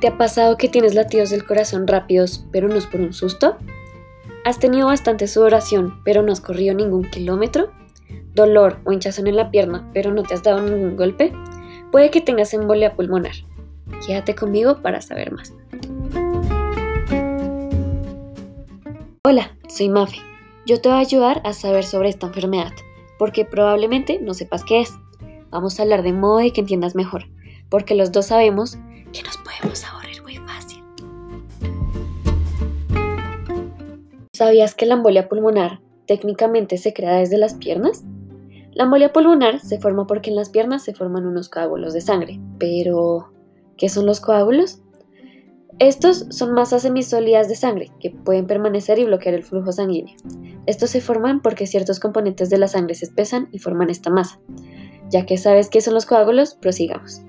¿Te ha pasado que tienes latidos del corazón rápidos, pero no es por un susto? ¿Has tenido bastante sudoración, pero no has corrido ningún kilómetro? ¿Dolor o hinchazón en la pierna, pero no te has dado ningún golpe? Puede que tengas embolia pulmonar. Quédate conmigo para saber más. Hola, soy Mafe. Yo te voy a ayudar a saber sobre esta enfermedad, porque probablemente no sepas qué es. Vamos a hablar de modo y que entiendas mejor, porque los dos sabemos que nos podemos ¿Sabías que la embolia pulmonar técnicamente se crea desde las piernas? La embolia pulmonar se forma porque en las piernas se forman unos coágulos de sangre. Pero, ¿qué son los coágulos? Estos son masas semisólidas de sangre que pueden permanecer y bloquear el flujo sanguíneo. Estos se forman porque ciertos componentes de la sangre se espesan y forman esta masa. Ya que sabes qué son los coágulos, prosigamos.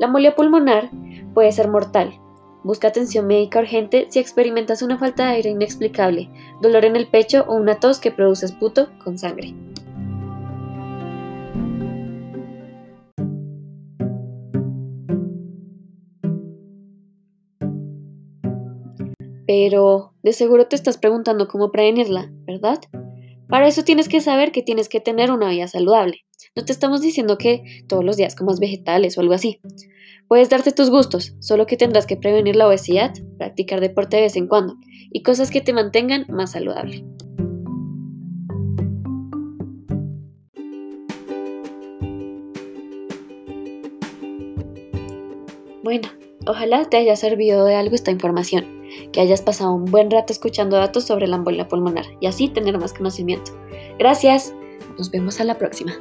La embolia pulmonar puede ser mortal. Busca atención médica urgente si experimentas una falta de aire inexplicable, dolor en el pecho o una tos que produce esputo con sangre. Pero de seguro te estás preguntando cómo prevenirla, ¿verdad? Para eso tienes que saber que tienes que tener una vida saludable. No te estamos diciendo que todos los días comas vegetales o algo así. Puedes darte tus gustos, solo que tendrás que prevenir la obesidad, practicar deporte de vez en cuando y cosas que te mantengan más saludable. Bueno, ojalá te haya servido de algo esta información, que hayas pasado un buen rato escuchando datos sobre la embolia pulmonar y así tener más conocimiento. Gracias, nos vemos a la próxima.